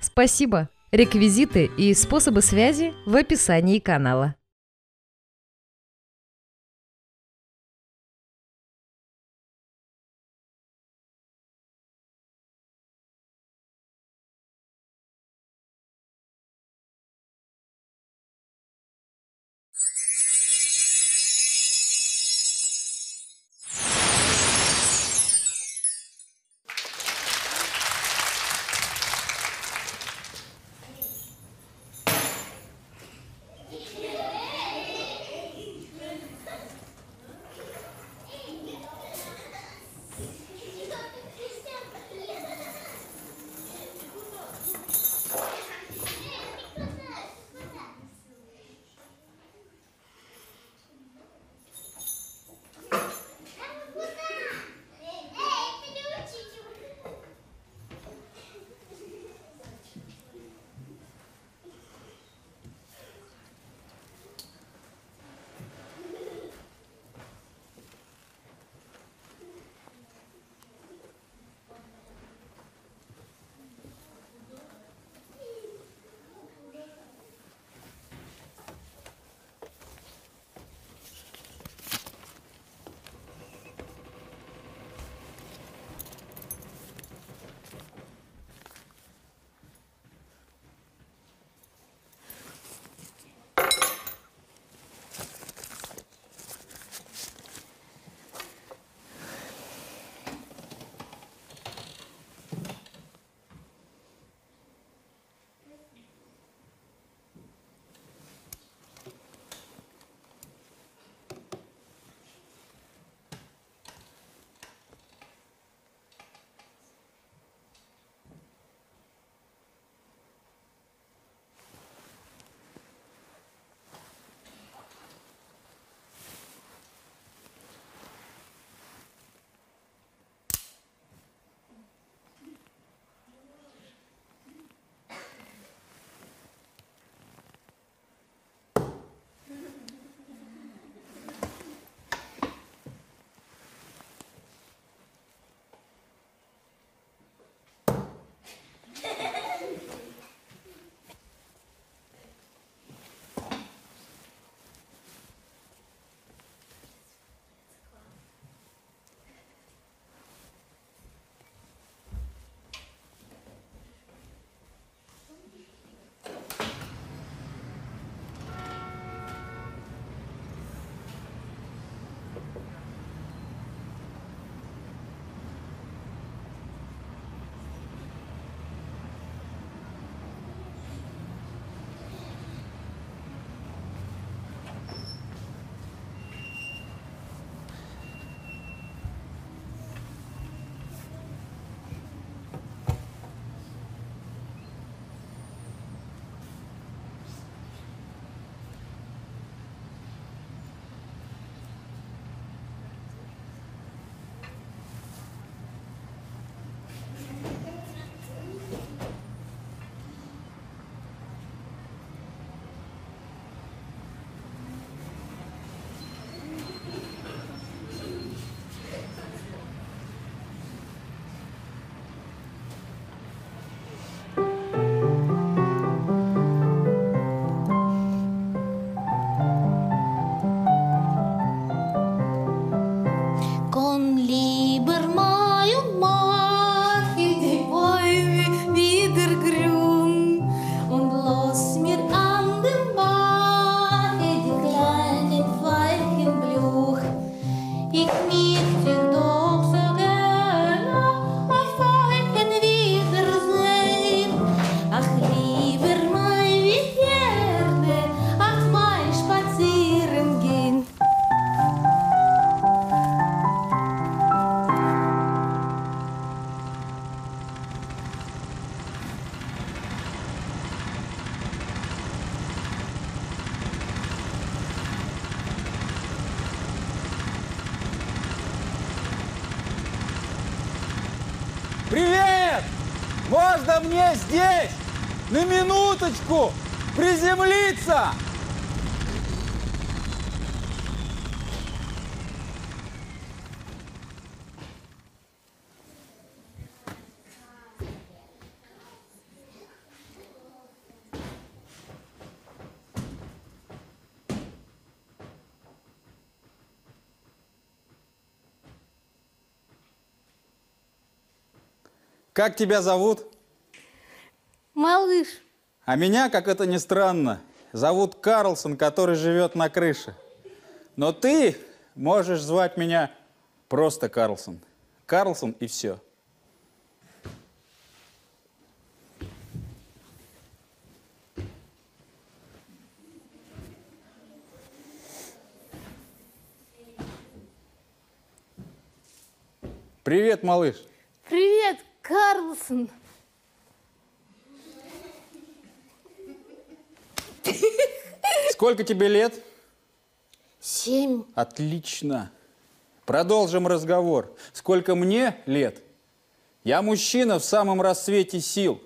Спасибо! Реквизиты и способы связи в описании канала. Как тебя зовут? Малыш. А меня, как это ни странно, зовут Карлсон, который живет на крыше. Но ты можешь звать меня просто Карлсон. Карлсон и все. Привет, малыш. Привет, Карлсон. Сколько тебе лет? Семь. Отлично. Продолжим разговор. Сколько мне лет? Я мужчина в самом расцвете сил.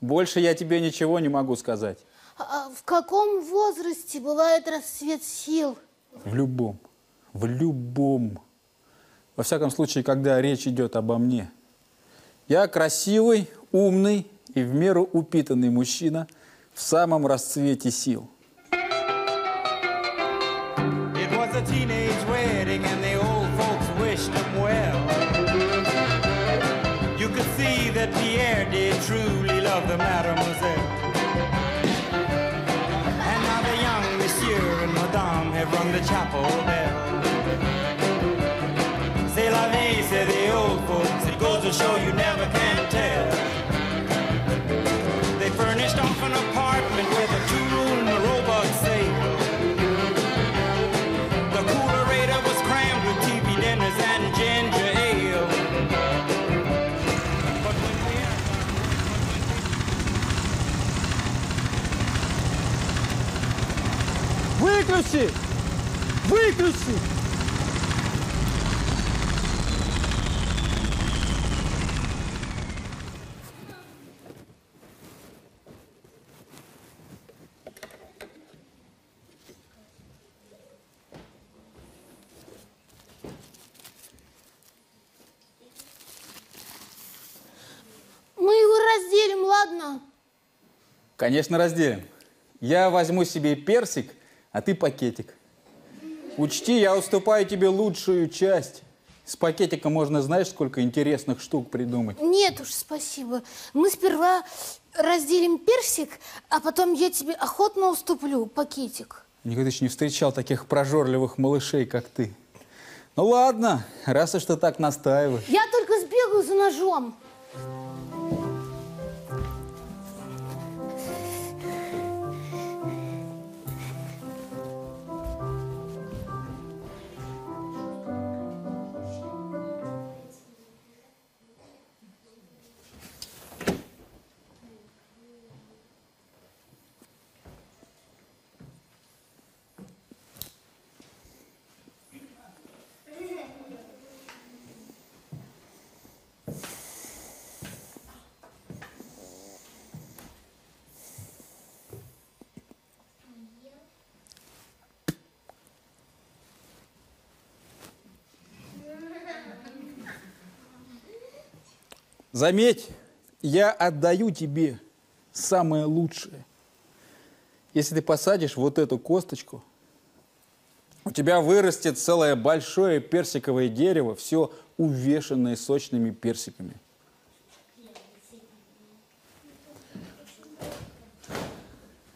Больше я тебе ничего не могу сказать. А в каком возрасте бывает расцвет сил? В любом. В любом. Во всяком случае, когда речь идет обо мне. Я красивый, умный и в меру упитанный мужчина в самом расцвете сил. Teenage wedding and folks. It goes to show you never can tell. They furnished off an apartment with a two-room robot safe. The coolerator was crammed with TV dinners and ginger ale. But when Pierre Выключи! Выключи! Конечно, разделим. Я возьму себе персик, а ты пакетик. Учти, я уступаю тебе лучшую часть. С пакетика можно, знаешь, сколько интересных штук придумать. Нет уж, спасибо. Мы сперва разделим персик, а потом я тебе охотно уступлю пакетик. Никогда еще не встречал таких прожорливых малышей, как ты. Ну ладно, раз уж ты так настаиваешь. Я только сбегаю за ножом. Заметь, я отдаю тебе самое лучшее. Если ты посадишь вот эту косточку, у тебя вырастет целое большое персиковое дерево, все увешанное сочными персиками.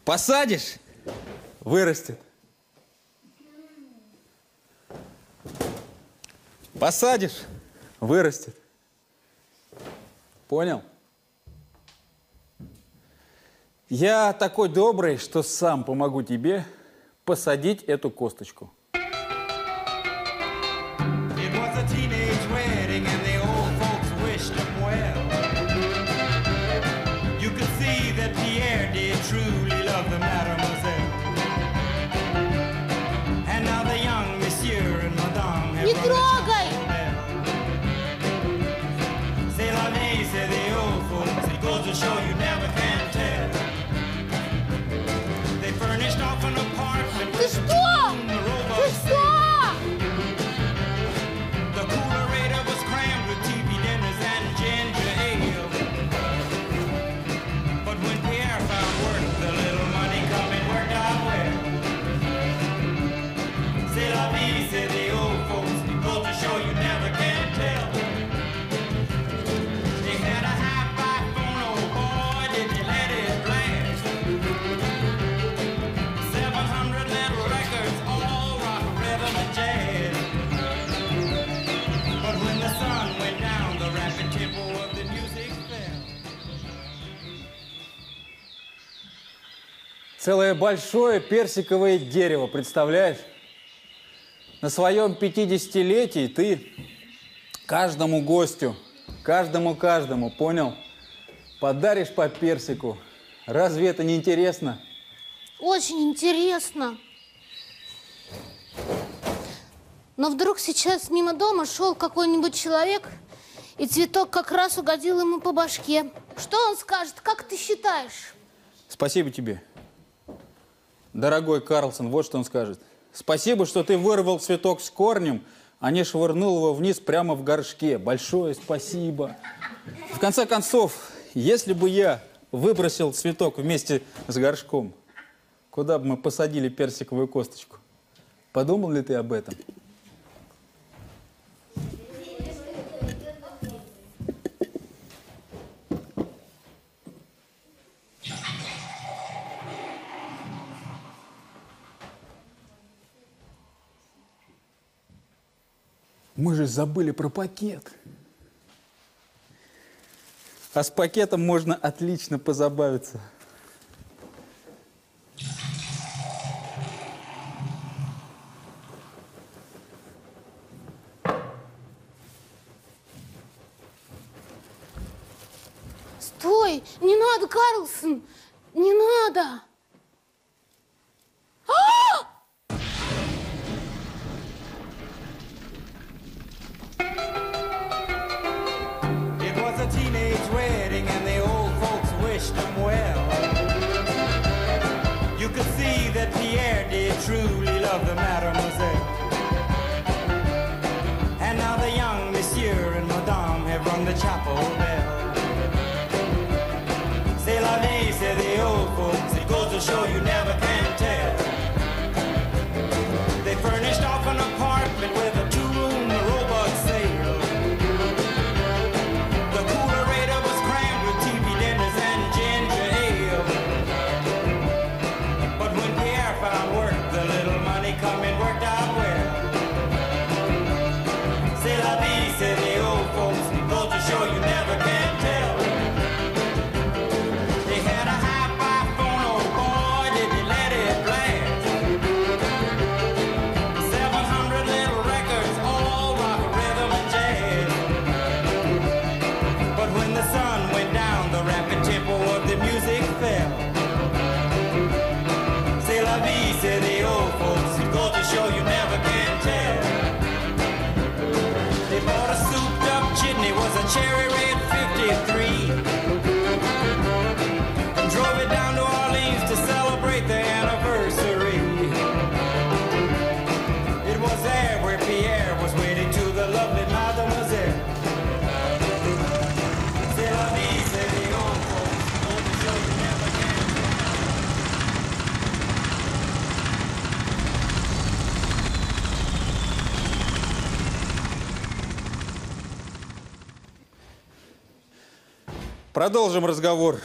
Посадишь, вырастет. Посадишь, вырастет. Понял? Я такой добрый, что сам помогу тебе посадить эту косточку. Целое большое персиковое дерево, представляешь? На своем 50-летии ты каждому гостю, каждому-каждому, понял? Подаришь по персику. Разве это не интересно? Очень интересно. Но вдруг сейчас мимо дома шел какой-нибудь человек, и цветок как раз угодил ему по башке. Что он скажет? Как ты считаешь? Спасибо тебе. Дорогой Карлсон, вот что он скажет. Спасибо, что ты вырвал цветок с корнем, а не швырнул его вниз прямо в горшке. Большое спасибо. В конце концов, если бы я выбросил цветок вместе с горшком, куда бы мы посадили персиковую косточку? Подумал ли ты об этом? мы же забыли про пакет. А с пакетом можно отлично позабавиться. Стой! Не надо, Карлсон! Не надо! А-а-а! somewhere. Продолжим разговор.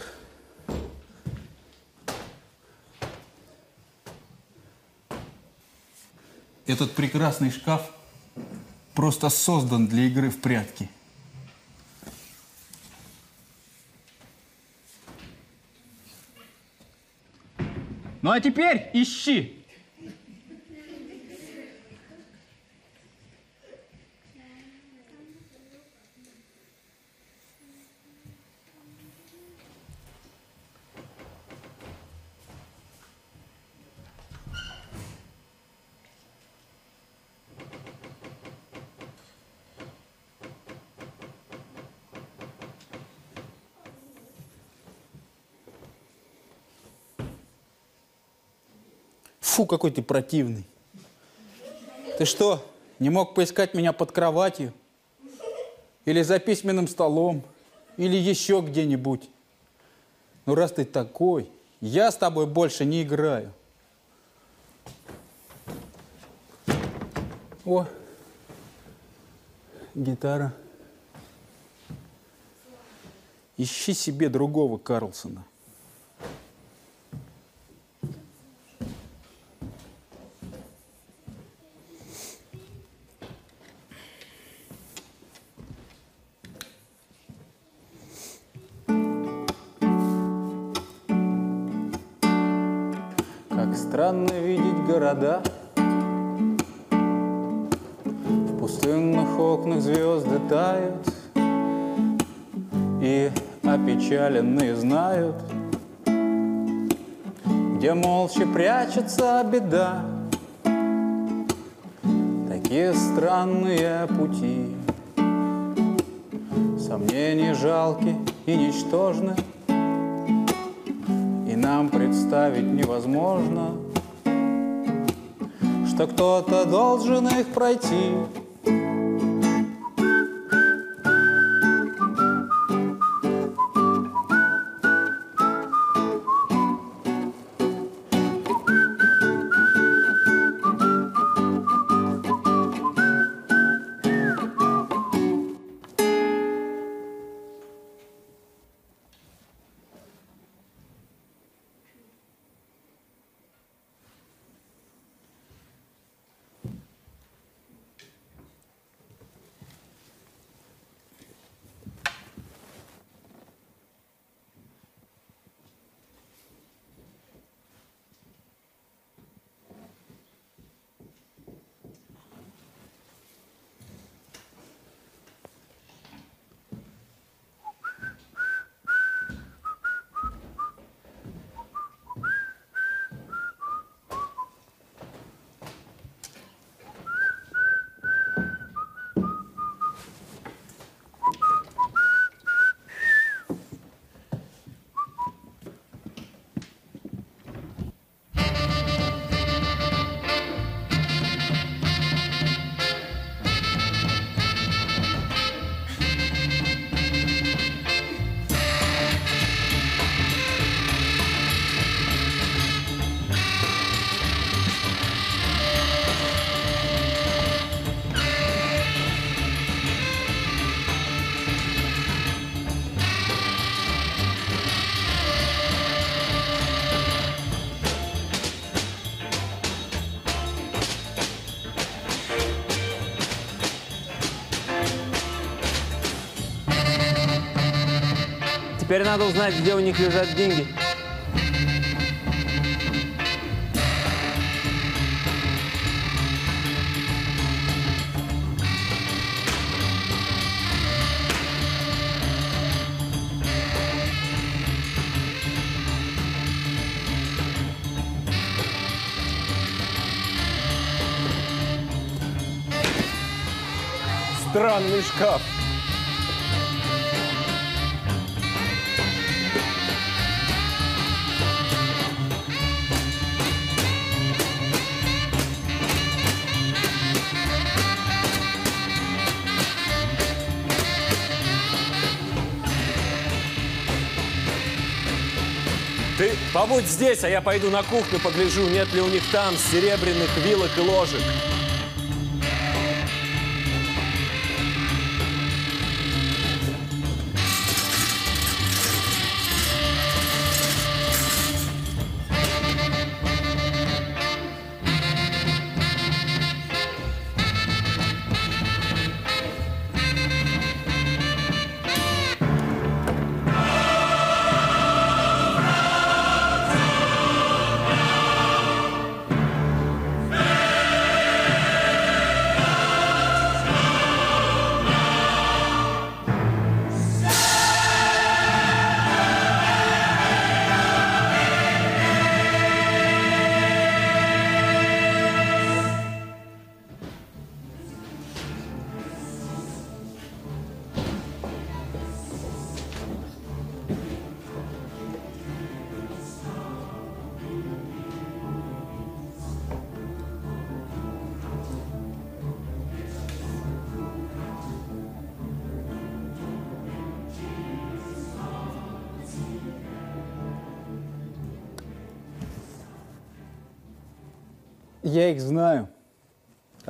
Этот прекрасный шкаф просто создан для игры в прятки. Ну а теперь ищи. Фу, какой ты противный. Ты что, не мог поискать меня под кроватью? Или за письменным столом? Или еще где-нибудь? Ну, раз ты такой, я с тобой больше не играю. О, гитара. Ищи себе другого Карлсона. Как странно видеть города. В пустынных окнах звезды тают И опечаленные знают Где молча прячется беда. Такие странные пути. Сомнения жалки и ничтожны нам представить невозможно, что кто-то должен их пройти. Теперь надо узнать, где у них лежат деньги. Странный шкаф. Побудь здесь, а я пойду на кухню погляжу, нет ли у них там серебряных вилок и ложек.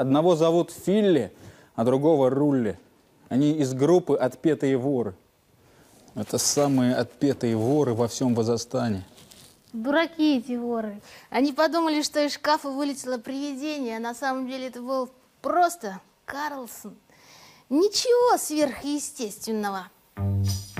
Одного зовут Филли, а другого Рулли. Они из группы «Отпетые воры». Это самые отпетые воры во всем Казахстане. Дураки эти воры. Они подумали, что из шкафа вылетело привидение, а на самом деле это был просто Карлсон. Ничего сверхъестественного. А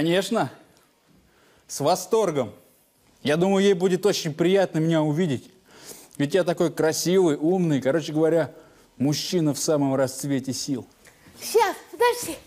Конечно. С восторгом. Я думаю, ей будет очень приятно меня увидеть. Ведь я такой красивый, умный, короче говоря, мужчина в самом расцвете сил. Сейчас, подожди.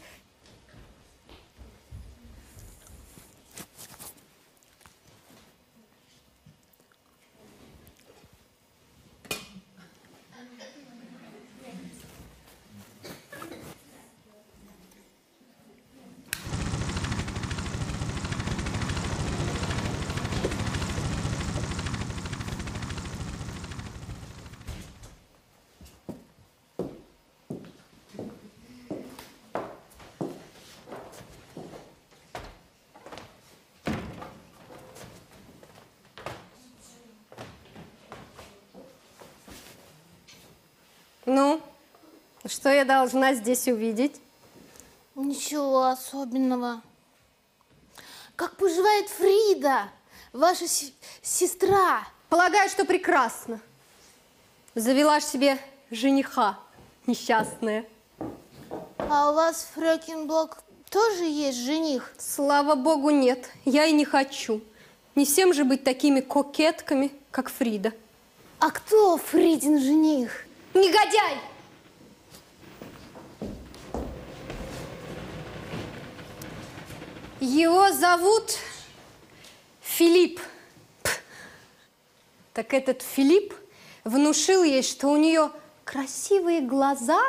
Ну, что я должна здесь увидеть? Ничего особенного. Как поживает Фрида, ваша се- сестра? Полагаю, что прекрасно. Завела ж себе жениха, несчастная. А у вас, Фрёкинбок, тоже есть жених? Слава богу, нет. Я и не хочу. Не всем же быть такими кокетками, как Фрида. А кто Фридин жених? Негодяй! Его зовут Филипп. Так этот Филипп внушил ей, что у нее красивые глаза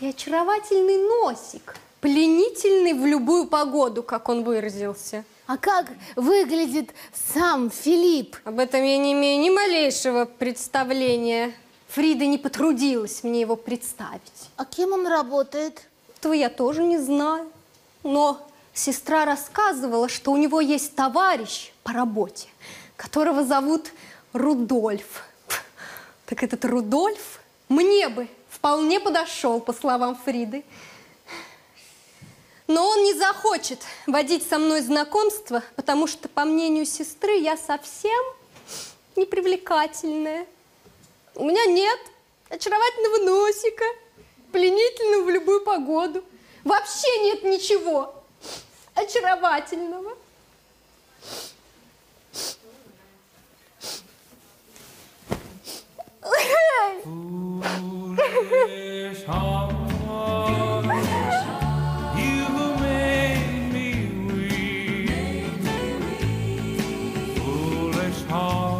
и очаровательный носик, пленительный в любую погоду, как он выразился. А как выглядит сам Филипп? Об этом я не имею ни малейшего представления. Фрида не потрудилась мне его представить. А кем он работает? Этого я тоже не знаю. Но сестра рассказывала, что у него есть товарищ по работе, которого зовут Рудольф. Так этот Рудольф мне бы вполне подошел, по словам Фриды. Но он не захочет водить со мной знакомство, потому что, по мнению сестры, я совсем непривлекательная. У меня нет очаровательного носика, пленительного в любую погоду. Вообще нет ничего очаровательного. Foolish heart, you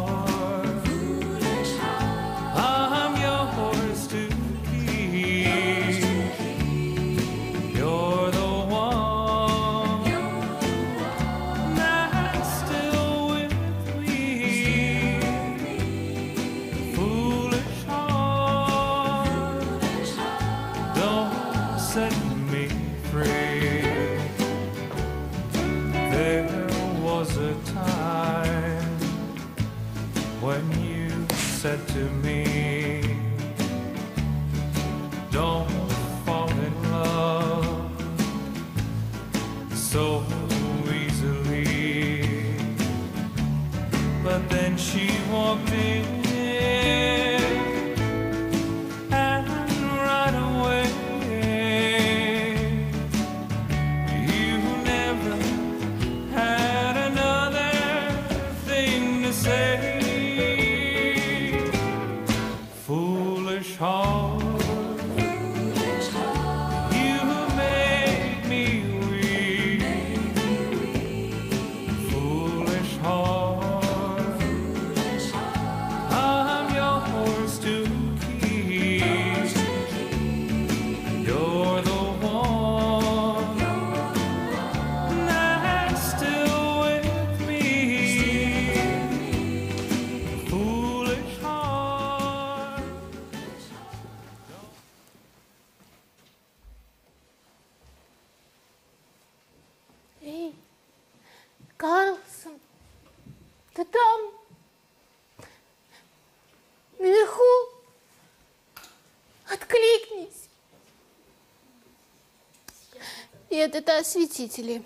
Нет, это осветители.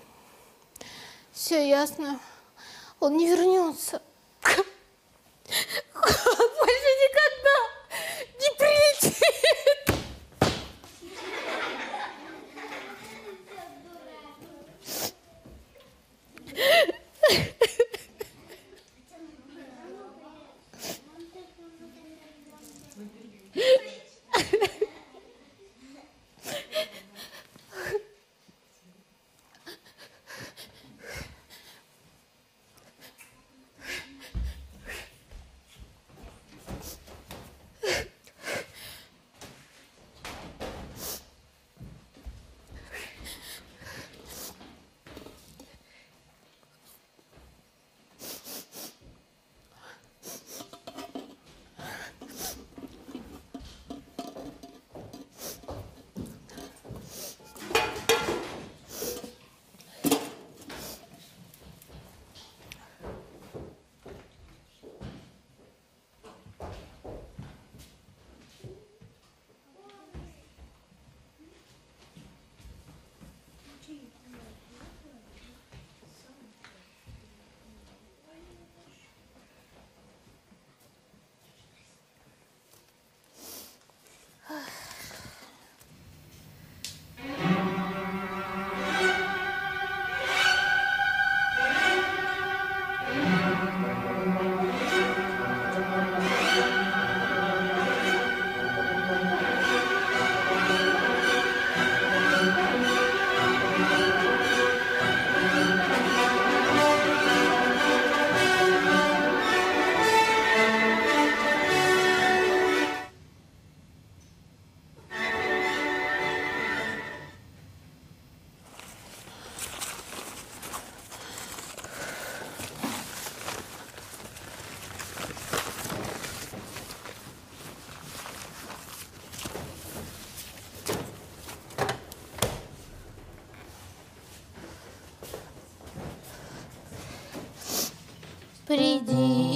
Все ясно. Он не вернется.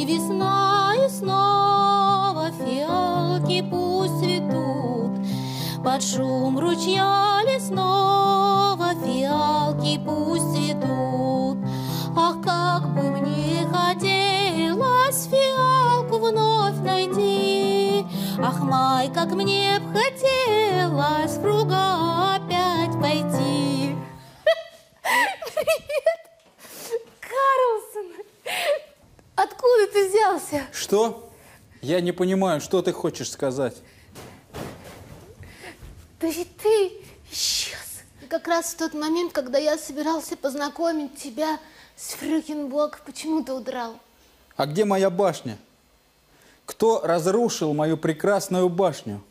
Весна, и снова фиалки пусть цветут. Под шум ручья лесного фиалки пусть цветут. Ах, как бы мне хотелось фиалку вновь найти. Ах, май, как мне б хотелось круга Что? Я не понимаю, что ты хочешь сказать. Да ведь ты исчез. Как раз в тот момент, когда я собирался познакомить тебя с Фрюкенбок, почему ты удрал? А где моя башня? Кто разрушил мою прекрасную башню?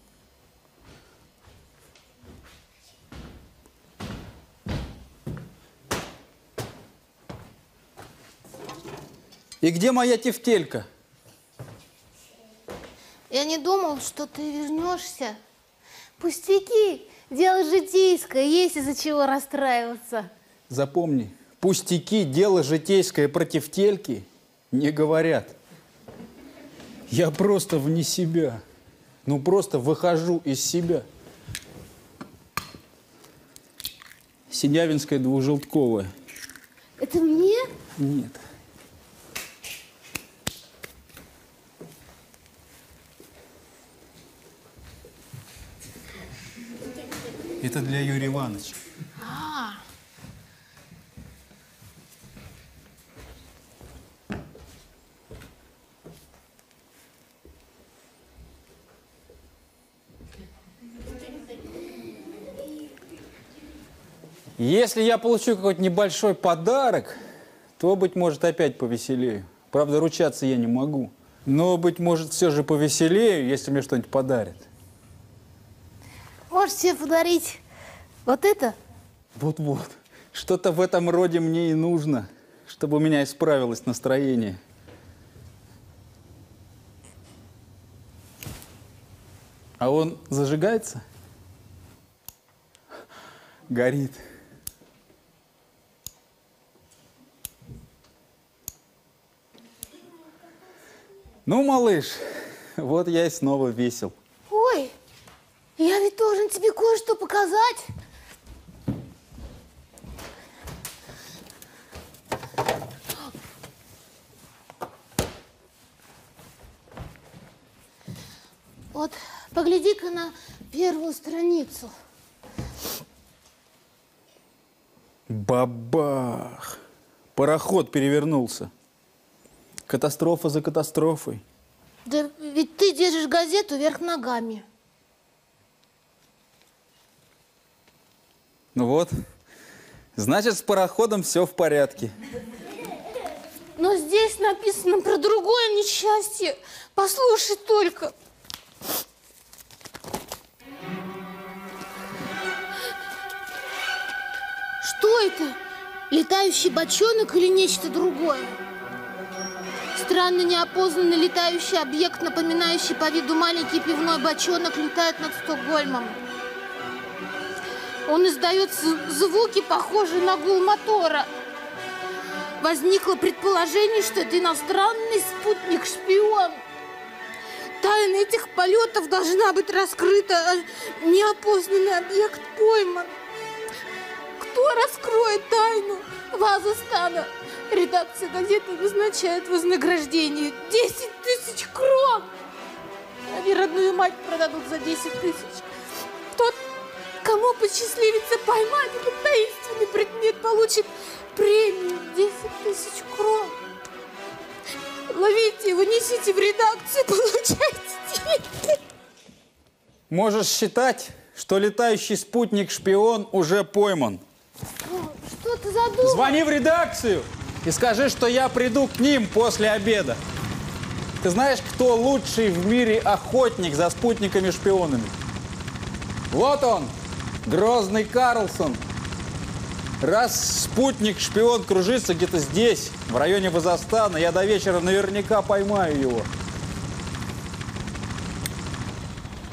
И где моя тефтелька? Я не думал, что ты вернешься. Пустяки, дело житейское, есть из-за чего расстраиваться. Запомни, пустяки, дело житейское против тельки не говорят. Я просто вне себя. Ну, просто выхожу из себя. Синявинская двухжелтковая. Это мне? Нет. Это для Юрия Ивановича. А, Если я получу какой-то небольшой подарок, то, быть может, опять повеселею. Правда, ручаться я не могу. Но, быть может, все же повеселею, если мне что-нибудь подарят. Можешь себе подарить вот это? Вот-вот. Что-то в этом роде мне и нужно, чтобы у меня исправилось настроение. А он зажигается? Горит. Ну, малыш, вот я и снова весел. Я ведь должен тебе кое-что показать. Вот, погляди-ка на первую страницу. Бабах! Пароход перевернулся. Катастрофа за катастрофой. Да ведь ты держишь газету вверх ногами. Ну вот, значит, с пароходом все в порядке. Но здесь написано про другое несчастье. Послушай только. Что это? Летающий бочонок или нечто другое? Странно неопознанный летающий объект, напоминающий по виду маленький пивной бочонок, летает над Стокгольмом. Он издает звуки, похожие на гул мотора. Возникло предположение, что это иностранный спутник-шпион. Тайна этих полетов должна быть раскрыта, а неопознанный объект пойман. Кто раскроет тайну ваза стана? Редакция газеты назначает вознаграждение 10 тысяч крон. Они родную мать продадут за 10 тысяч. Тот, кому посчастливится поймать этот таинственный предмет, получит премию 10 тысяч крон. Ловите его, несите в редакцию, получайте деньги. Можешь считать, что летающий спутник-шпион уже пойман. Что ты задумал? Звони в редакцию и скажи, что я приду к ним после обеда. Ты знаешь, кто лучший в мире охотник за спутниками-шпионами? Вот он, грозный Карлсон. Раз спутник-шпион кружится где-то здесь, в районе Вазастана, я до вечера наверняка поймаю его.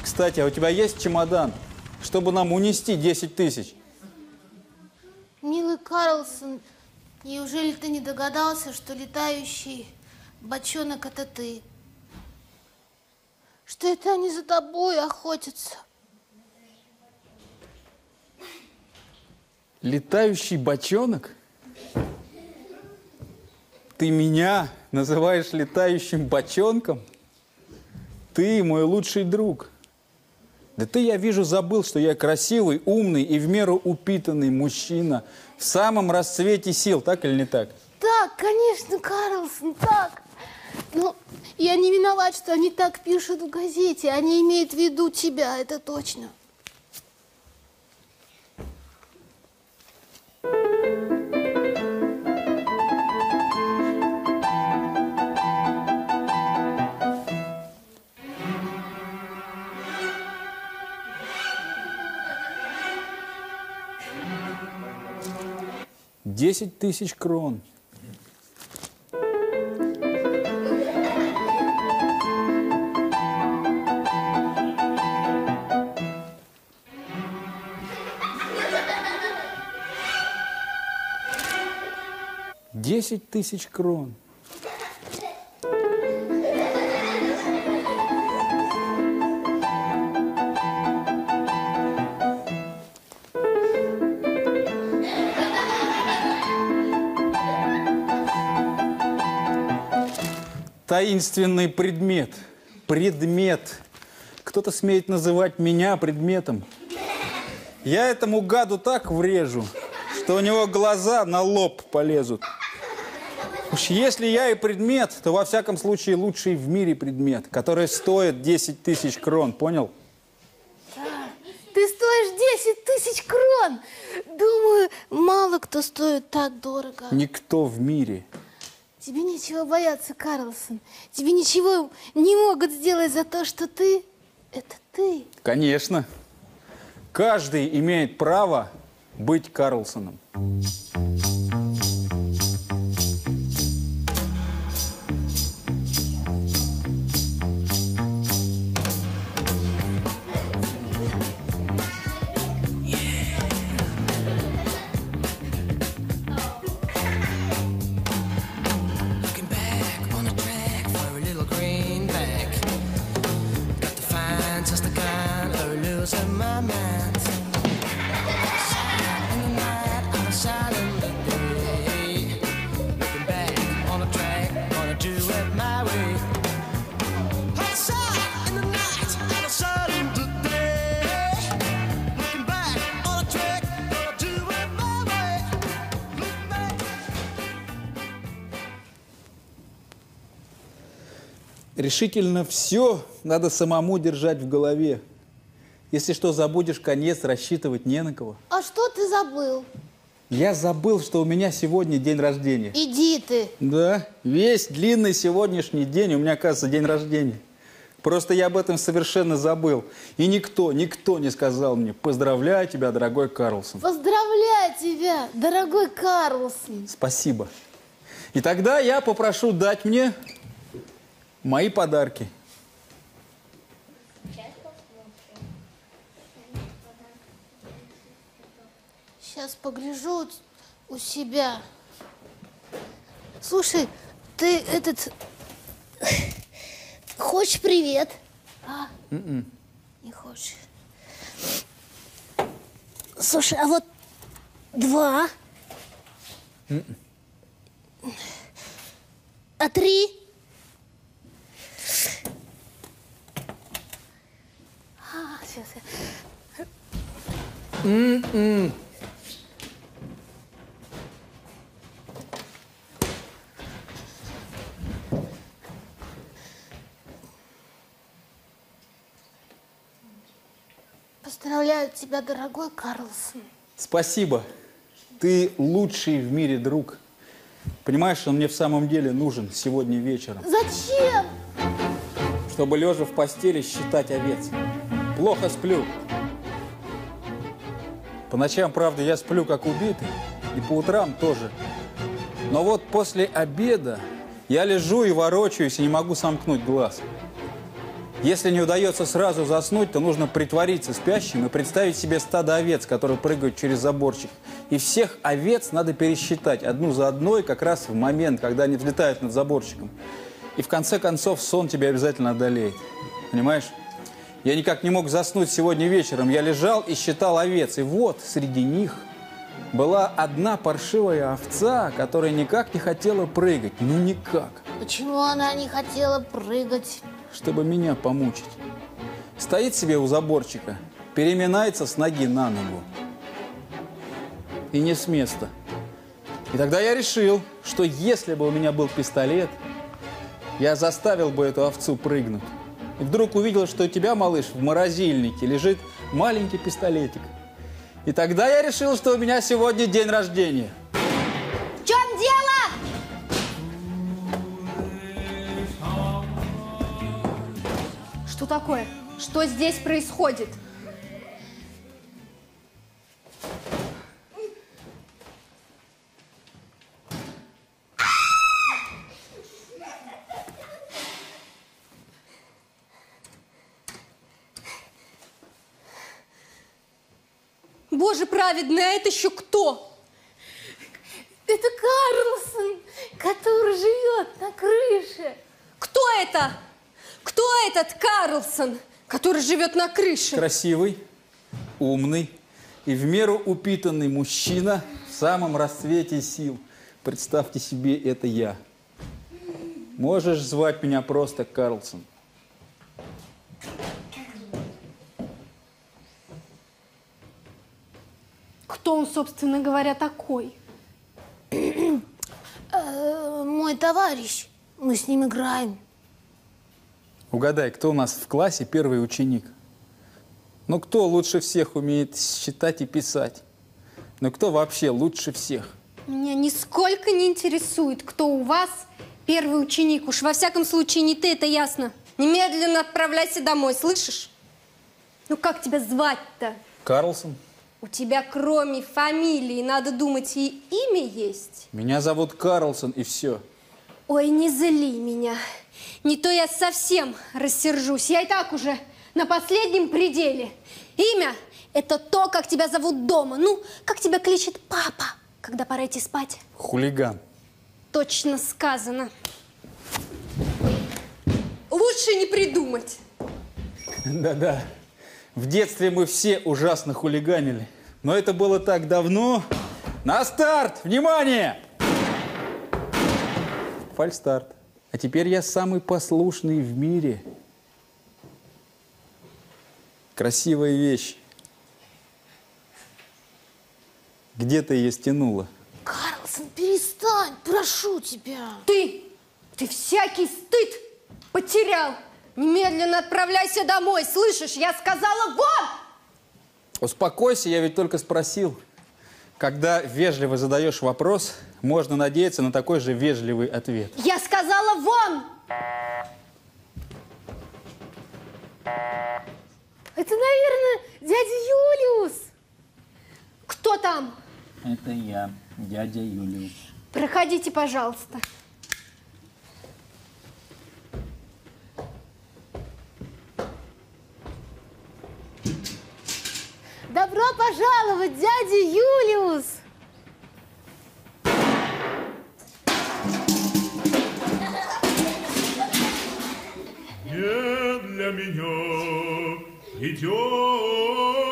Кстати, а у тебя есть чемодан, чтобы нам унести 10 тысяч? Милый Карлсон, неужели ты не догадался, что летающий бочонок это ты? Что это они за тобой охотятся? Летающий бочонок? Ты меня называешь летающим бочонком? Ты мой лучший друг. Да ты, я вижу, забыл, что я красивый, умный и в меру упитанный мужчина в самом расцвете сил, так или не так? Так, конечно, Карлсон, так. Но я не виноват, что они так пишут в газете. Они имеют в виду тебя, это точно. Десять тысяч крон. Десять тысяч крон. Таинственный предмет. Предмет. Кто-то смеет называть меня предметом. Я этому гаду так врежу, что у него глаза на лоб полезут. Уж если я и предмет, то во всяком случае лучший в мире предмет, который стоит 10 тысяч крон, понял? Ты стоишь 10 тысяч крон. Думаю, мало кто стоит так дорого. Никто в мире. Тебе нечего бояться, Карлсон. Тебе ничего не могут сделать за то, что ты – это ты. Конечно. Каждый имеет право быть Карлсоном. Looking Решительно все надо самому держать в голове. Если что забудешь, конец рассчитывать не на кого. А что ты забыл? Я забыл, что у меня сегодня день рождения. Иди ты. Да, весь длинный сегодняшний день у меня, кажется, день рождения. Просто я об этом совершенно забыл. И никто, никто не сказал мне, поздравляю тебя, дорогой Карлсон. Поздравляю тебя, дорогой Карлсон. Спасибо. И тогда я попрошу дать мне мои подарки. Сейчас погляжу у себя. Слушай, ты этот... Хочешь привет? А? Не хочешь. Слушай, а вот два. А три? А, сейчас я... Поздравляю тебя, дорогой Карлсон. Спасибо. Ты лучший в мире друг. Понимаешь, он мне в самом деле нужен сегодня вечером, Зачем? Чтобы лежа в постели считать овец. Плохо сплю. По ночам, правда, я сплю как убитый, и по утрам тоже. Но вот после обеда я лежу и ворочаюсь, и не могу сомкнуть глаз. Если не удается сразу заснуть, то нужно притвориться спящим и представить себе стадо овец, которые прыгают через заборчик. И всех овец надо пересчитать одну за одной как раз в момент, когда они взлетают над заборчиком. И в конце концов сон тебя обязательно одолеет. Понимаешь? Я никак не мог заснуть сегодня вечером. Я лежал и считал овец. И вот среди них была одна паршивая овца, которая никак не хотела прыгать. Ну никак. Почему она не хотела прыгать? чтобы меня помучить. Стоит себе у заборчика, переминается с ноги на ногу. И не с места. И тогда я решил, что если бы у меня был пистолет, я заставил бы эту овцу прыгнуть. И вдруг увидел, что у тебя, малыш, в морозильнике лежит маленький пистолетик. И тогда я решил, что у меня сегодня день рождения. В чем дело? Что такое? Что здесь происходит? Боже праведный, а это еще кто? Это Карлсон, который живет на крыше. Кто это? Кто этот Карлсон, который живет на крыше? Красивый, умный и в меру упитанный мужчина в самом расцвете сил. Представьте себе, это я. Можешь звать меня просто Карлсон. Кто он, собственно говоря, такой? Э, мой товарищ. Мы с ним играем. Угадай, кто у нас в классе первый ученик? Ну, кто лучше всех умеет считать и писать? Ну, кто вообще лучше всех? Меня нисколько не интересует, кто у вас первый ученик. Уж во всяком случае не ты, это ясно. Немедленно отправляйся домой, слышишь? Ну как тебя звать-то? Карлсон. У тебя кроме фамилии, надо думать, и имя есть. Меня зовут Карлсон, и все. Ой, не зли меня. Не то я совсем рассержусь. Я и так уже на последнем пределе. Имя – это то, как тебя зовут дома. Ну, как тебя кличет папа, когда пора идти спать. Хулиган. Точно сказано. Лучше не придумать. Да-да. В детстве мы все ужасно хулиганили. Но это было так давно. На старт! Внимание! Фальстарт. А теперь я самый послушный в мире. Красивая вещь. Где ты ее стянула? Карлсон, перестань, прошу тебя. Ты, ты всякий стыд потерял. Немедленно отправляйся домой, слышишь? Я сказала вон! Успокойся, я ведь только спросил. Когда вежливо задаешь вопрос, можно надеяться на такой же вежливый ответ. Я сказала вон! Это, наверное, дядя Юлиус. Кто там? Это я, дядя Юлиус. Проходите, пожалуйста. Добро пожаловать, дядя Юлиус. Не для меня идет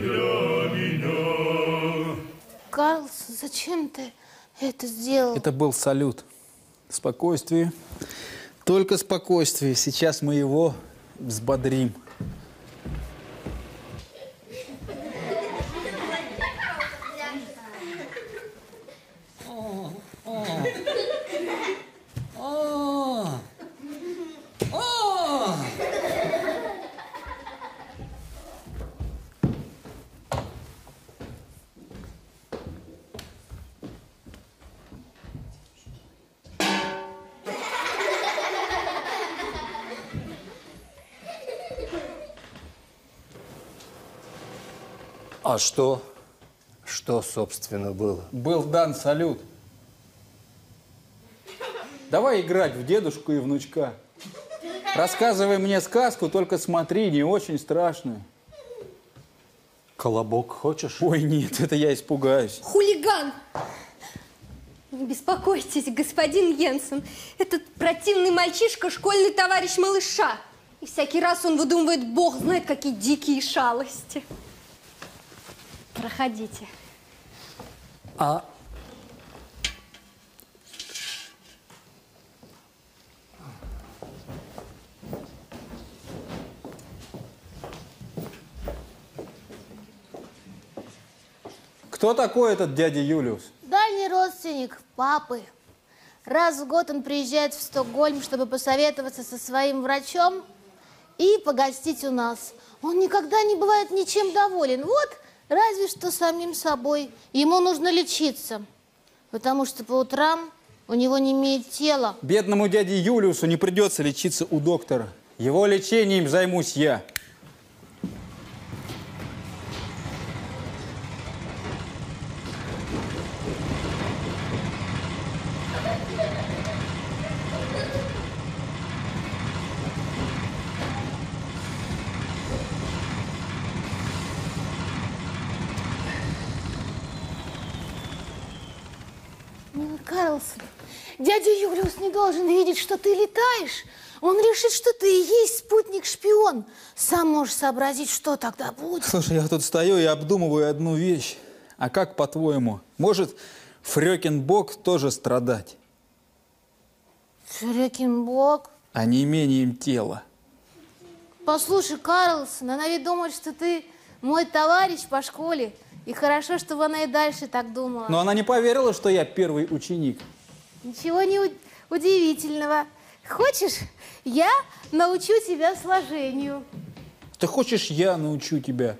для меня. Карлсон, зачем ты это сделал? Это был салют. Спокойствие. Только спокойствие. Сейчас мы его взбодрим. А что? Что, собственно, было? Был дан салют. Давай играть в дедушку и внучка. Рассказывай мне сказку, только смотри, не очень страшную. Колобок хочешь? Ой, нет, это я испугаюсь. Хулиган! Не беспокойтесь, господин Йенсен. Этот противный мальчишка – школьный товарищ малыша. И всякий раз он выдумывает, бог знает, какие дикие шалости. Проходите. А Кто такой этот дядя Юлиус? Дальний родственник папы. Раз в год он приезжает в Стокгольм, чтобы посоветоваться со своим врачом и погостить у нас. Он никогда не бывает ничем доволен. Вот, разве что самим собой. Ему нужно лечиться, потому что по утрам у него не имеет тела. Бедному дяде Юлиусу не придется лечиться у доктора. Его лечением займусь я. Нил Карлсон, дядя Юлиус не должен видеть, что ты летаешь. Он решит, что ты и есть спутник-шпион. Сам можешь сообразить, что тогда будет. Слушай, я тут стою и обдумываю одну вещь. А как, по-твоему, может Фрёкинбок тоже страдать? Фрёкинбок? А не имением тела. Послушай, Карлсон, она ведь думает, что ты мой товарищ по школе. И хорошо, чтобы она и дальше так думала. Но она не поверила, что я первый ученик. Ничего не у- удивительного. Хочешь, я научу тебя сложению. Ты хочешь, я научу тебя?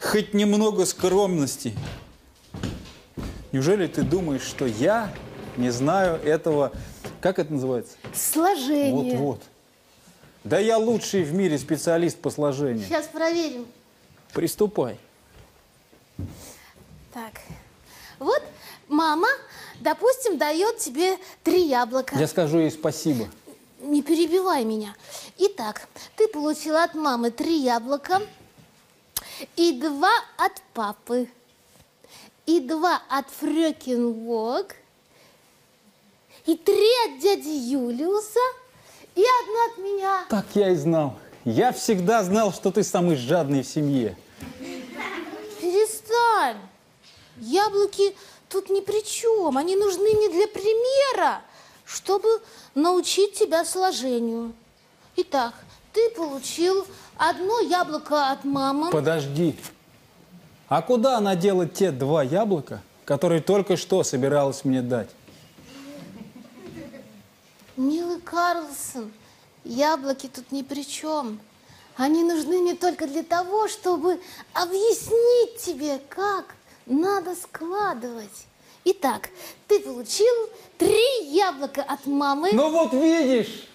Хоть немного скромности. Неужели ты думаешь, что я не знаю этого... Как это называется? Сложение. Вот-вот. Да я лучший в мире специалист по сложению. Сейчас проверим. Приступай. Так. Вот мама, допустим, дает тебе три яблока. Я скажу ей спасибо. Не перебивай меня. Итак, ты получила от мамы три яблока и два от папы, и два от Фрёкинвок, и три от дяди Юлиуса, и одно от меня. Так я и знал. Я всегда знал, что ты самый жадный в семье. Перестань. Яблоки тут ни при чем. Они нужны мне для примера, чтобы научить тебя сложению. Итак, ты получил одно яблоко от мамы. Подожди. А куда она дела те два яблока, которые только что собиралась мне дать? Милый Карлсон, яблоки тут ни при чем. Они нужны мне только для того, чтобы объяснить тебе, как надо складывать. Итак, ты получил три яблока от мамы. Ну вот видишь.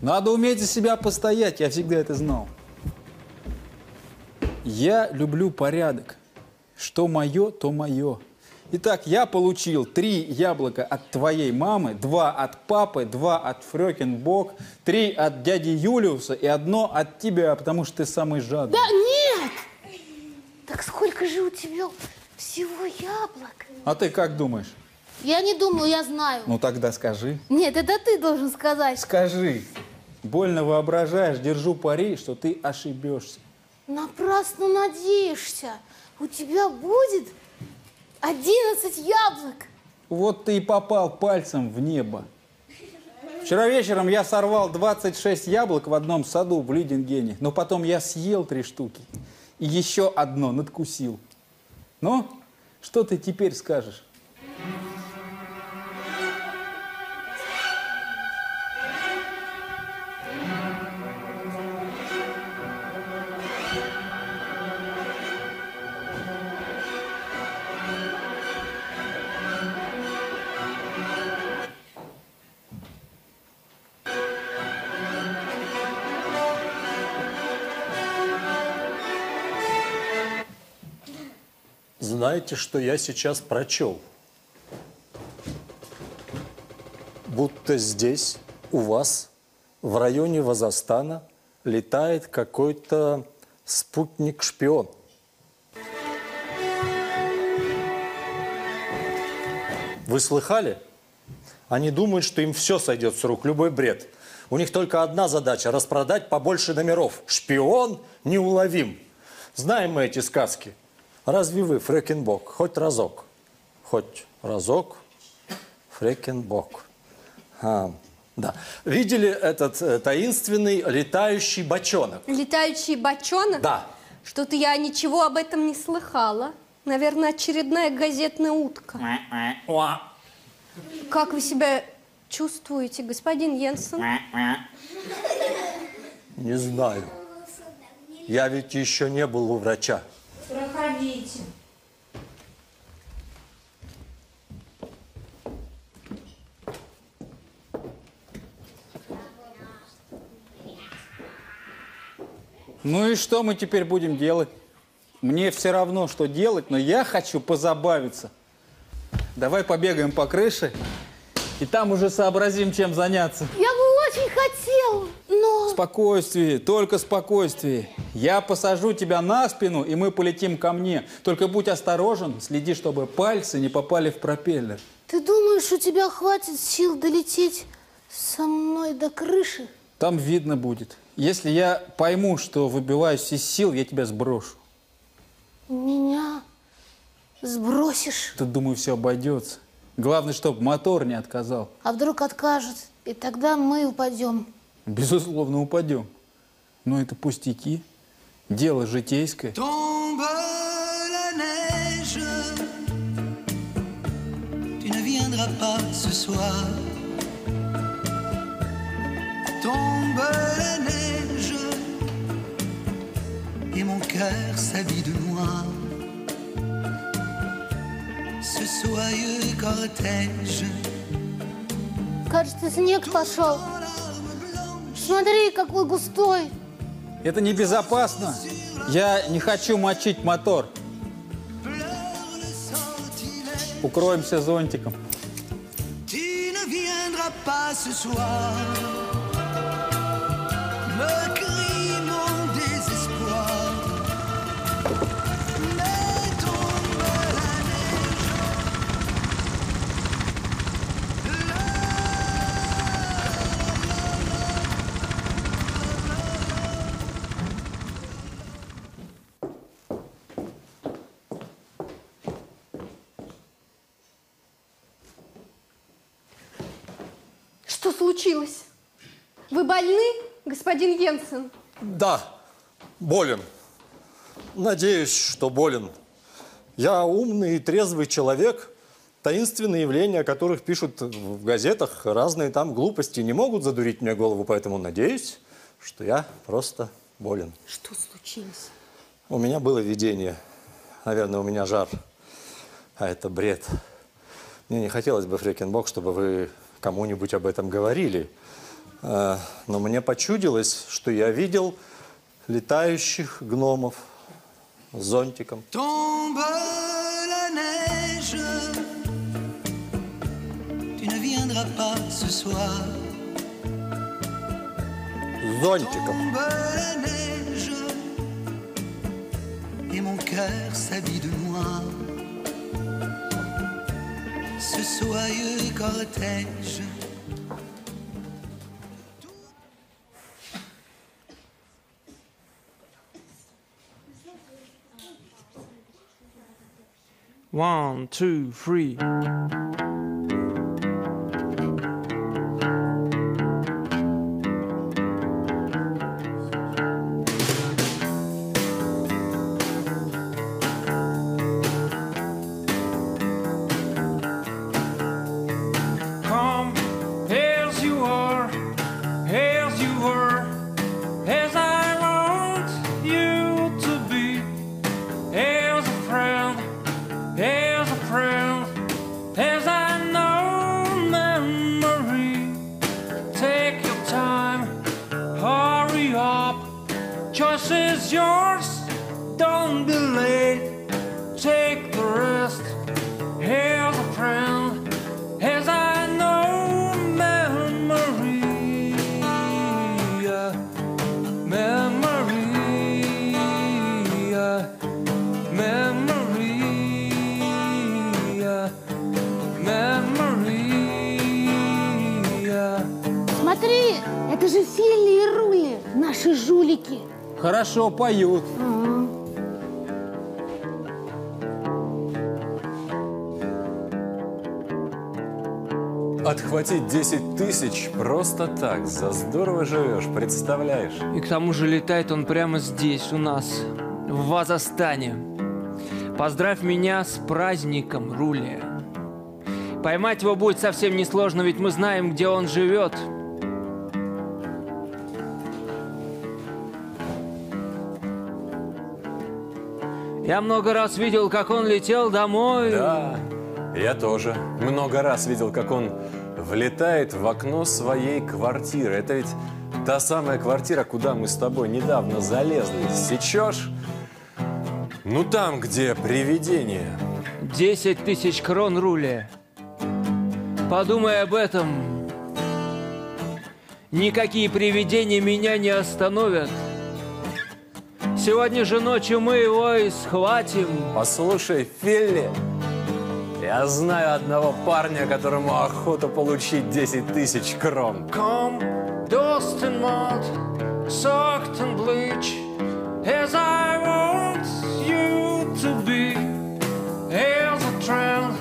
Надо уметь за себя постоять, я всегда это знал. Я люблю порядок. Что мое, то мое. Итак, я получил три яблока от твоей мамы, два от папы, два от Фрёкинбок, три от дяди Юлиуса и одно от тебя, потому что ты самый жадный. Да нет! Сколько же у тебя всего яблок? А ты как думаешь? Я не думаю, я знаю. Ну тогда скажи. Нет, это ты должен сказать. Скажи. Больно воображаешь, держу пари, что ты ошибешься. Напрасно надеешься. У тебя будет 11 яблок. Вот ты и попал пальцем в небо. Вчера вечером я сорвал 26 яблок в одном саду в Лидингене, но потом я съел три штуки и еще одно надкусил. Ну, что ты теперь скажешь? Знаете, что я сейчас прочел? Будто здесь, у вас, в районе Вазастана, летает какой-то спутник-шпион. Вы слыхали? Они думают, что им все сойдет с рук, любой бред. У них только одна задача – распродать побольше номеров. Шпион неуловим. Знаем мы эти сказки. Разве вы, Фрекенбок, хоть разок? Хоть разок? Фрекенбок. А, да. Видели этот э, таинственный летающий бочонок? Летающий бочонок? Да. Что-то я ничего об этом не слыхала. Наверное, очередная газетная утка. Как вы себя чувствуете, господин Йенсен? Не знаю. Я ведь еще не был у врача. Проходите. Ну и что мы теперь будем делать? Мне все равно, что делать, но я хочу позабавиться. Давай побегаем по крыше, и там уже сообразим, чем заняться. Я бы очень хотел, но Спокойствие, только спокойствие. Я посажу тебя на спину, и мы полетим ко мне. Только будь осторожен, следи, чтобы пальцы не попали в пропеллер. Ты думаешь, у тебя хватит сил долететь со мной до крыши? Там видно будет. Если я пойму, что выбиваюсь из сил, я тебя сброшу. Меня сбросишь? Тут, думаю, все обойдется. Главное, чтобы мотор не отказал. А вдруг откажет? И тогда мы упадем. Безусловно, упадем. Но это пустяки. Дело житейское. Tombe la neige, et mon cœur s'habille de noir. Ce soyeux cortège. Кажется, снег пошел. Смотри, какой густой. Это небезопасно. Я не хочу мочить мотор. Укроемся зонтиком. Pas ce soir. Me больны, господин Йенсен? Да, болен. Надеюсь, что болен. Я умный и трезвый человек. Таинственные явления, о которых пишут в газетах, разные там глупости, не могут задурить мне голову, поэтому надеюсь, что я просто болен. Что случилось? У меня было видение. Наверное, у меня жар. А это бред. Мне не хотелось бы, Фрекенбок, чтобы вы кому-нибудь об этом говорили. А, Но мне почудилось, что я видел летающих гномов с зонтиком. С зонтиком. Et mon cœur s'habille de noir. Ce soyeux cortège. One, two, three. Поют. Отхватить 10 тысяч просто так, за здорово живешь, представляешь? И к тому же летает он прямо здесь, у нас, в Вазастане. Поздравь меня с праздником, Рули. Поймать его будет совсем несложно, ведь мы знаем, где он живет. Я много раз видел, как он летел домой. Да, я тоже много раз видел, как он влетает в окно своей квартиры. Это ведь та самая квартира, куда мы с тобой недавно залезли. Сечешь? Ну там, где привидение. 10 тысяч крон рули. Подумай об этом. Никакие привидения меня не остановят. Сегодня же ночью мы его и схватим. Послушай, Филли, я знаю одного парня, которому охота получить 10 тысяч крон. Come, dust and mud, soaked and bleach, as I want you to be. As a trend,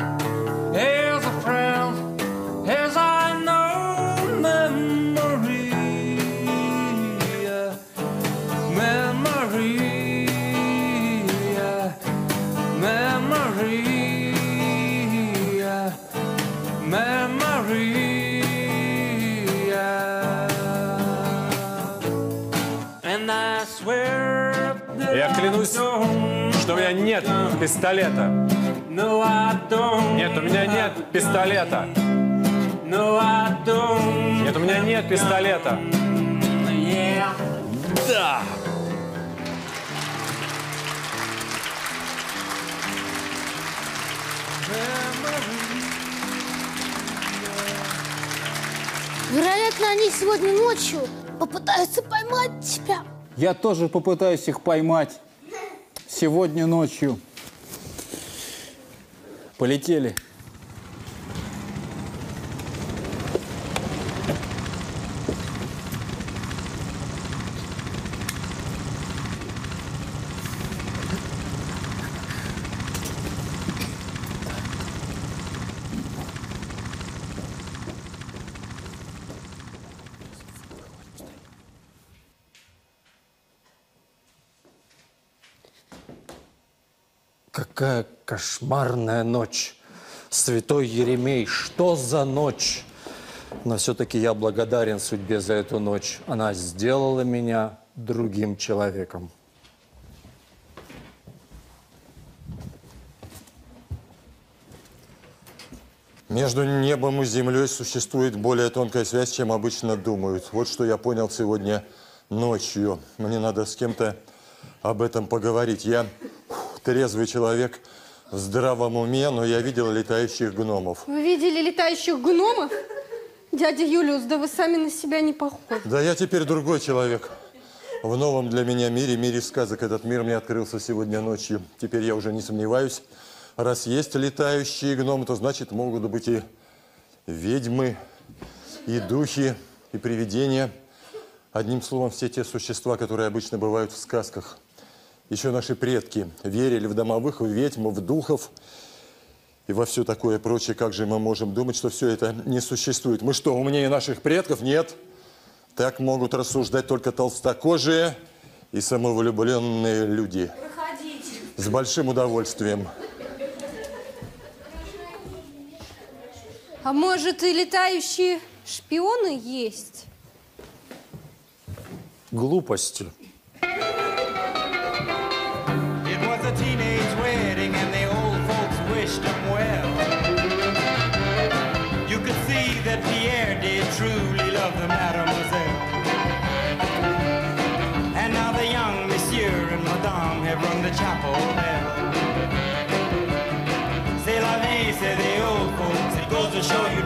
Я клянусь, что у меня нет пистолета. I don't. Нет, у меня нет пистолета. I don't. Нет, у меня нет пистолета. Да! Вероятно, они сегодня ночью попытаются поймать тебя. Я тоже попытаюсь их поймать сегодня ночью. Полетели. Какая кошмарная ночь. Святой Еремей, что за ночь? Но все-таки я благодарен судьбе за эту ночь. Она сделала меня другим человеком. Между небом и землей существует более тонкая связь, чем обычно думают. Вот что я понял сегодня ночью. Мне надо с кем-то об этом поговорить. Я трезвый человек в здравом уме, но я видел летающих гномов. Вы видели летающих гномов? Дядя Юлиус, да вы сами на себя не похожи. Да я теперь другой человек. В новом для меня мире, мире сказок, этот мир мне открылся сегодня ночью. Теперь я уже не сомневаюсь. Раз есть летающие гномы, то значит могут быть и ведьмы, и духи, и привидения. Одним словом, все те существа, которые обычно бывают в сказках. Еще наши предки верили в домовых, в ведьм, в духов и во все такое прочее. Как же мы можем думать, что все это не существует? Мы что, умнее наших предков? Нет. Так могут рассуждать только толстокожие и самовлюбленные люди. Проходите. С большим удовольствием. А может и летающие шпионы есть? Глупости. It wished him well. You could see that Pierre did truly love the mademoiselle. And now the young monsieur and madame have rung the chapel bell. C'est la vie, say the old folks. It goes to show you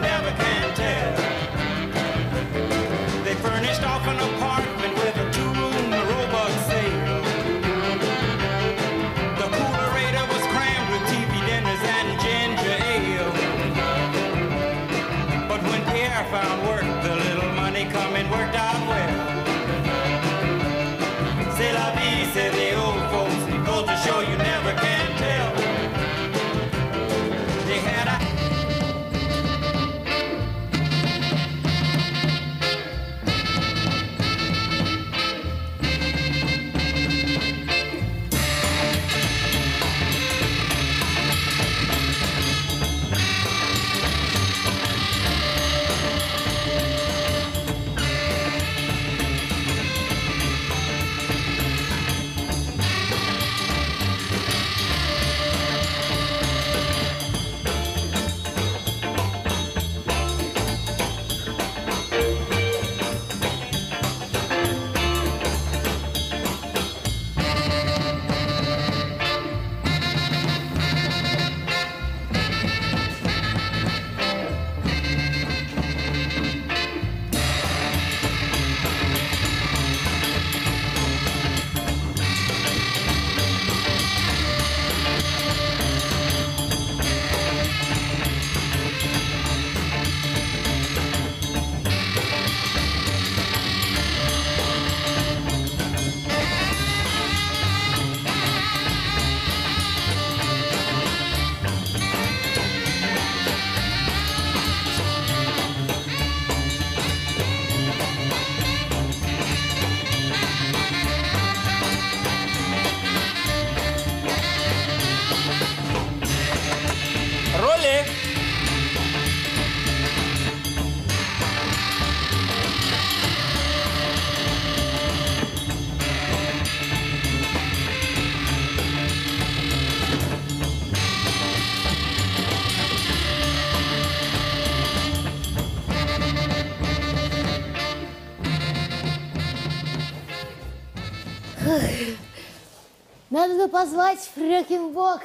позвать Фрекенбок.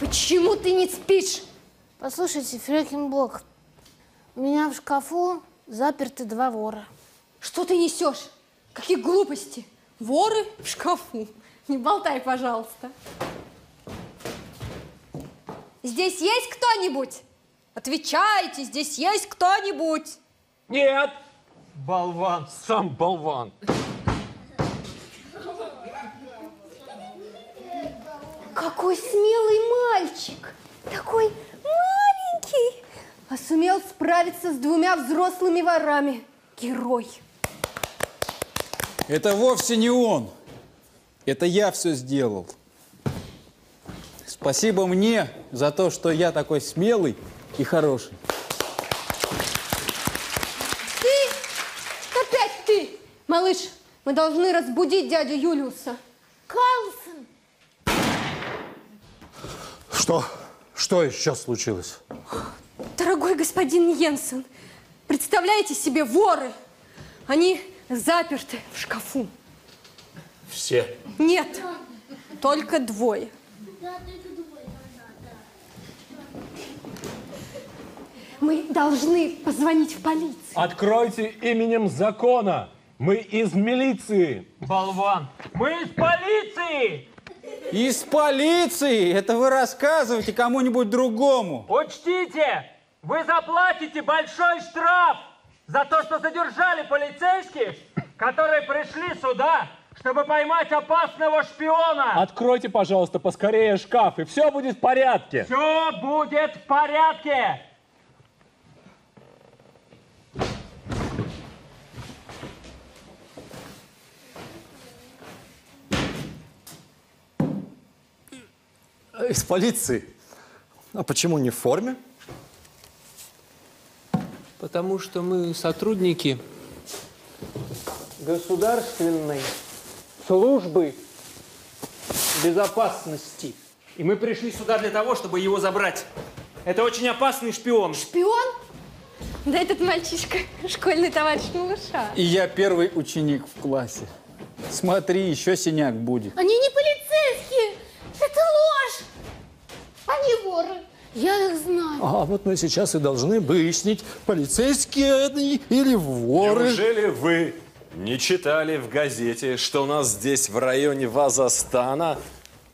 Почему ты не спишь? Послушайте, Фрекенбок, у меня в шкафу заперты два вора. Что ты несешь? Какие глупости? Воры в шкафу. Не болтай, пожалуйста. Здесь есть кто-нибудь? Отвечайте, здесь есть кто-нибудь? Нет! Болван, сам болван. Какой смелый мальчик! Такой маленький! А сумел справиться с двумя взрослыми ворами. Герой. Это вовсе не он. Это я все сделал. Спасибо мне за то, что я такой смелый и хороший. Ты? Опять ты! Малыш, мы должны разбудить дядю Юлиуса. Карлсон! Что? Что сейчас случилось? Дорогой господин Йенсен, представляете себе воры? Они заперты в шкафу. Все. Нет, только двое. Мы должны позвонить в полицию. Откройте именем закона. Мы из милиции. Болван. Мы из полиции! Из полиции! Это вы рассказывайте кому-нибудь другому. Учтите, вы заплатите большой штраф за то, что задержали полицейских, которые пришли сюда, чтобы поймать опасного шпиона. Откройте, пожалуйста, поскорее шкаф, и все будет в порядке. Все будет в порядке. Из полиции. А почему не в форме? Потому что мы сотрудники государственной службы безопасности. И мы пришли сюда для того, чтобы его забрать. Это очень опасный шпион. Шпион? Да этот мальчишка, школьный товарищ малыша. И я первый ученик в классе. Смотри, еще синяк будет. Они не полицейские! Это ложь! Они воры! Я их знаю. А вот мы сейчас и должны выяснить, полицейские они или воры. Неужели вы не читали в газете, что у нас здесь в районе Вазастана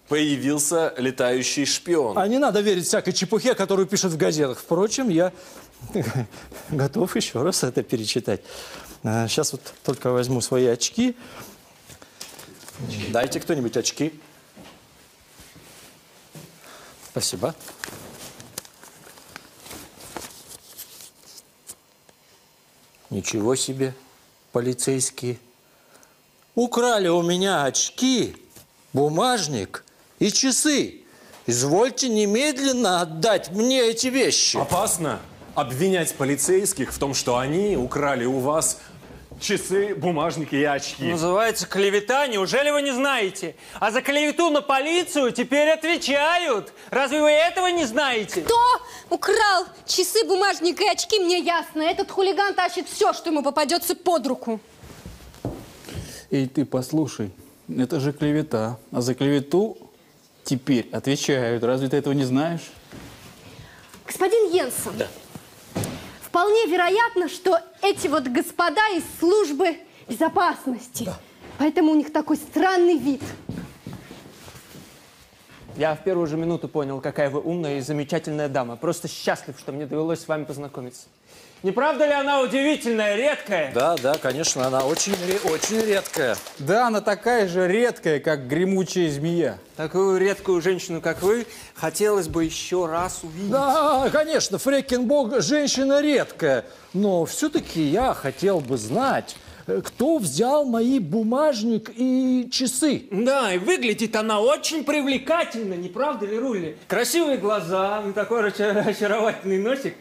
появился летающий шпион? А не надо верить всякой чепухе, которую пишут в газетах. Впрочем, я готов еще раз это перечитать. А, Сейчас вот только возьму свои очки. Дайте кто-нибудь очки. Спасибо. Ничего себе, полицейские. Украли у меня очки, бумажник и часы. Извольте немедленно отдать мне эти вещи. Опасно обвинять полицейских в том, что они украли у вас часы, бумажники и очки. Называется клевета, неужели вы не знаете? А за клевету на полицию теперь отвечают. Разве вы этого не знаете? Кто украл часы, бумажник и очки, мне ясно. Этот хулиган тащит все, что ему попадется под руку. Эй, ты послушай, это же клевета. А за клевету теперь отвечают. Разве ты этого не знаешь? Господин Йенсен, вполне вероятно, что эти вот господа из службы безопасности. Поэтому у них такой странный вид. Я в первую же минуту понял, какая вы умная и замечательная дама. Просто счастлив, что мне довелось с вами познакомиться. Не правда ли она удивительная, редкая? Да, да, конечно, она очень, очень редкая. Да, она такая же редкая, как гремучая змея. Такую редкую женщину, как вы, хотелось бы еще раз увидеть. Да, конечно, Фрекенбок женщина редкая. Но все-таки я хотел бы знать, кто взял мои бумажник и часы. Да, и выглядит она очень привлекательно, не правда ли, Рули? Красивые глаза, ну, такой очар- очаровательный носик.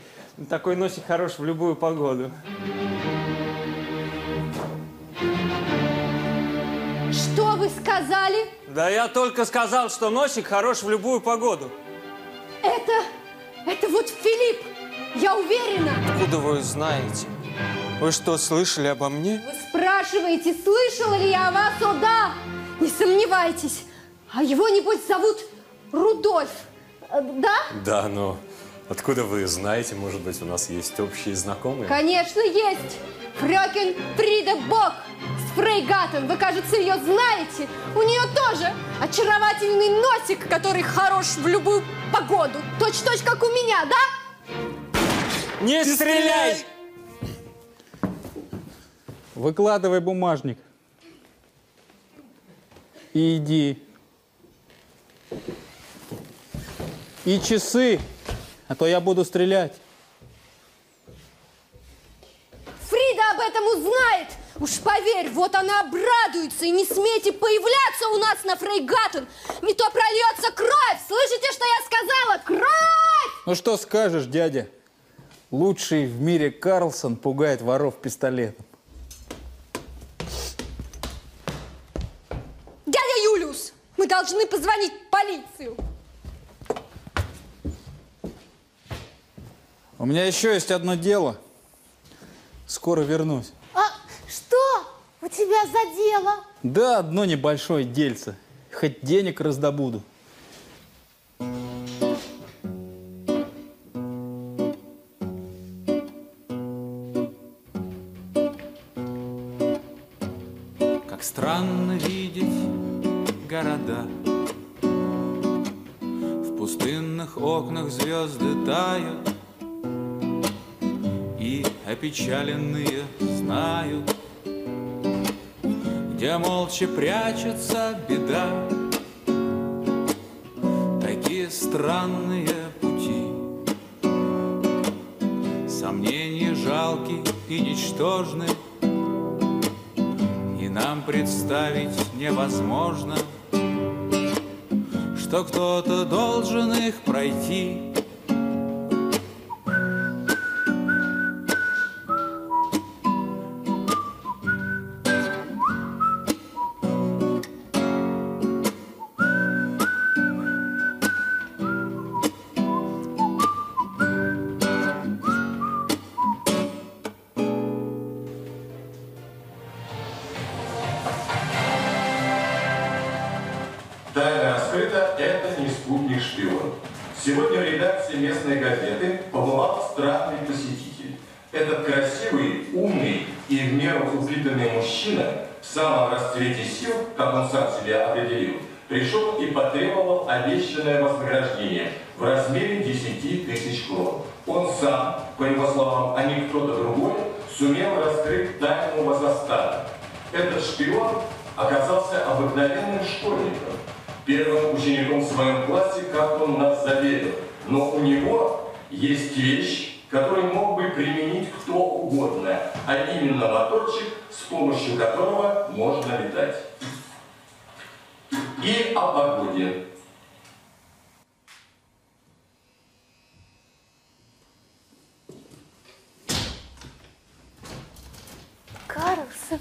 Такой носик хорош в любую погоду. Что вы сказали? Да я только сказал, что носик хорош в любую погоду. Это, это вот Филипп, я уверена. Откуда вы знаете? Вы что, слышали обо мне? Вы спрашиваете, слышала ли я о вас? О, да! Не сомневайтесь. А его, небось, зовут Рудольф. Э, Да? Да, но откуда вы знаете, может быть, у нас есть общие знакомые? Конечно, есть. Фрёкен Фрида Бок с Фрейгаттен. Вы, кажется, ее знаете. У нее тоже очаровательный носик, который хорош в любую погоду. Точь-точь, как у меня, да? Не стреляй! Выкладывай бумажник. И иди. И часы, а то я буду стрелять. Фрида об этом узнает. Уж поверь, вот она обрадуется. И не смейте появляться у нас на Фрейгаттен. Не то прольется кровь. Слышите, что я сказала? Кровь! Ну что скажешь, дядя? Лучший в мире Карлсон пугает воров пистолетом. Дядя Юлиус, мы должны позвонить в полицию. У меня еще есть одно дело. Скоро вернусь. А что у тебя за дело? Да, одно небольшое дельце. Хоть денег раздобуду. Как странно видеть города В пустынных окнах звезды тают опечаленные знают Где молча прячется беда Такие странные пути Сомнения жалки и ничтожны и нам представить невозможно, что кто-то должен их пройти. Этот шпион оказался обыкновенным школьником, первым учеником в своем классе, как он нас заверил. Но у него есть вещь, которую мог бы применить кто угодно, а именно моторчик, с помощью которого можно летать. И о погоде. Карлсон,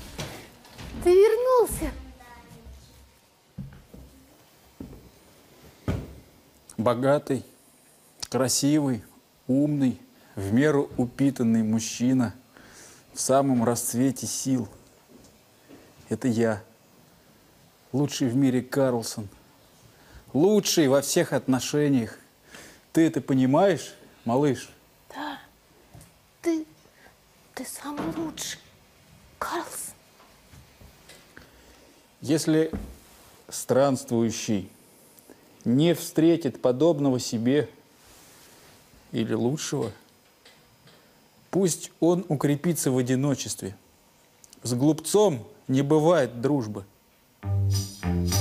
ты вернулся. Богатый, красивый, умный, в меру упитанный мужчина в самом расцвете сил. Это я, лучший в мире Карлсон, лучший во всех отношениях. Ты это понимаешь, малыш? Да, ты, ты самый лучший. Карлсон. Если странствующий не встретит подобного себе или лучшего, пусть он укрепится в одиночестве. С глупцом не бывает дружбы. on